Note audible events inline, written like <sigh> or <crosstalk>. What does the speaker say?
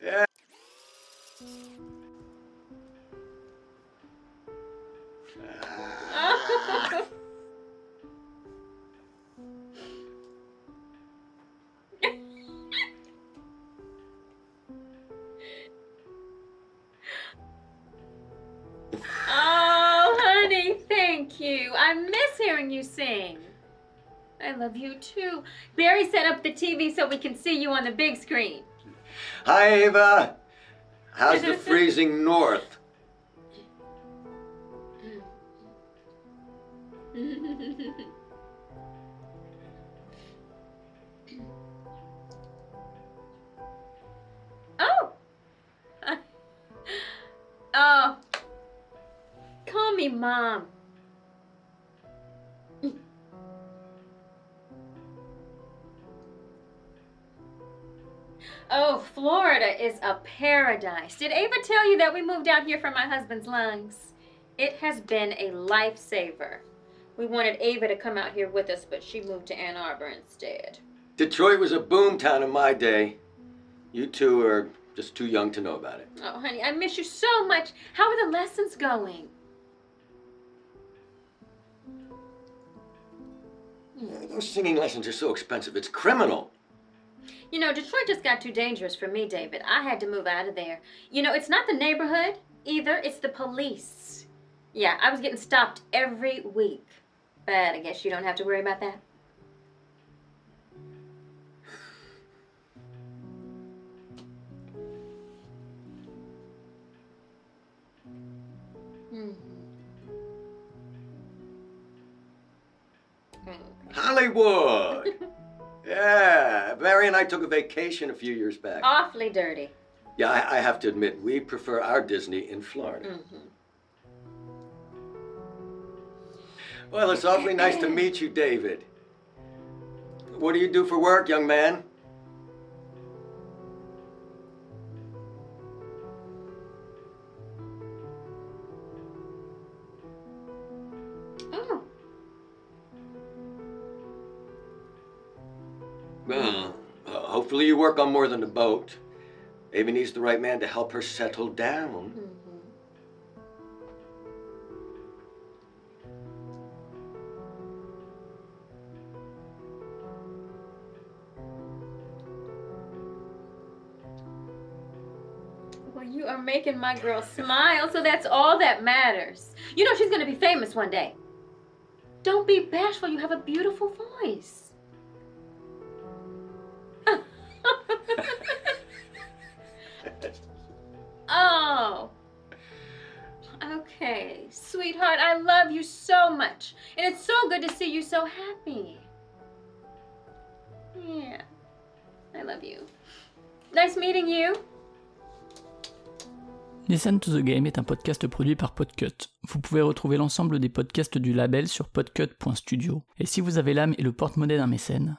Yeah. <laughs> oh, honey, thank you. I miss hearing you sing. I love you too. Barry set up the TV so we can see you on the big screen. Hi, Ava. How's <laughs> the freezing north? <laughs> oh. <laughs> oh. Call me mom. Oh, Florida is a paradise. Did Ava tell you that we moved out here for my husband's lungs? It has been a lifesaver. We wanted Ava to come out here with us, but she moved to Ann Arbor instead. Detroit was a boom town in my day. You two are just too young to know about it. Oh, honey, I miss you so much. How are the lessons going? Those singing lessons are so expensive, it's criminal. You know, Detroit just got too dangerous for me, David. I had to move out of there. You know, it's not the neighborhood either, it's the police. Yeah, I was getting stopped every week. But I guess you don't have to worry about that. Hmm. Hollywood! <laughs> yeah, Barry and I took a vacation a few years back. Awfully dirty. Yeah, I, I have to admit, we prefer our Disney in Florida. Mm-hmm. Well, it's awfully nice to meet you, David. What do you do for work, young man? Well, uh, hopefully you work on more than the boat. Ava needs the right man to help her settle down. Mhm. Well, you are making my girl smile, so that's all that matters. You know she's gonna be famous one day. Don't be bashful, you have a beautiful voice. <laughs> oh. Okay, sweetheart, I love you so much. And it's so good to see you so happy. Yeah. I love you. Nice meeting you. Listen to the Game est un podcast produit par Podcut. Vous pouvez retrouver l'ensemble des podcasts du label sur podcut.studio. Et si vous avez l'âme et le porte-monnaie d'un mécène,